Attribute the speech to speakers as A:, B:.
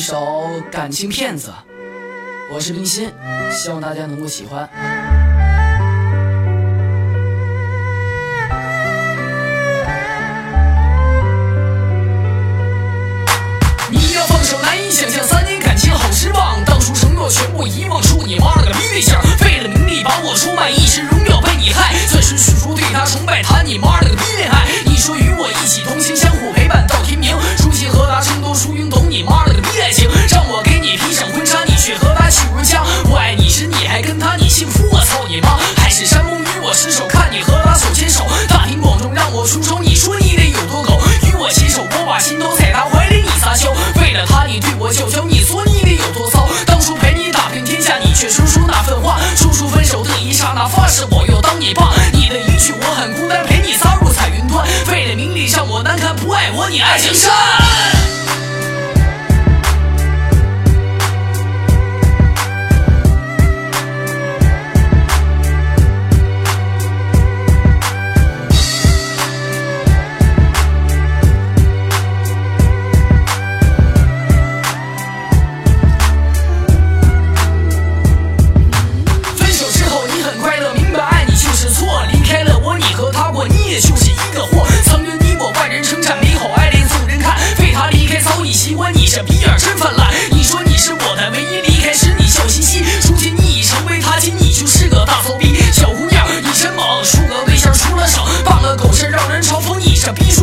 A: 《一首感情骗子》，我是冰心，希望大家能够喜欢。你要放手，难以想象，三年感情好失望，当初承诺全部遗忘，出你妈了个逼对象，为了名利把我出卖，一时荣耀被你害，钻石叔叔对他崇拜，他你妈了我出手，你说你得有多狗？与我牵手，我把心都踩他怀里，你撒娇。为了他，你对我求求，你说你得有多骚？当初陪你打遍天下，你却说出那份话。说出分手的一刹那，发誓我要当你爸。你的一句我很孤单，陪你撒入彩云端。为了名利让我难堪，不爱我你爱江山。shall be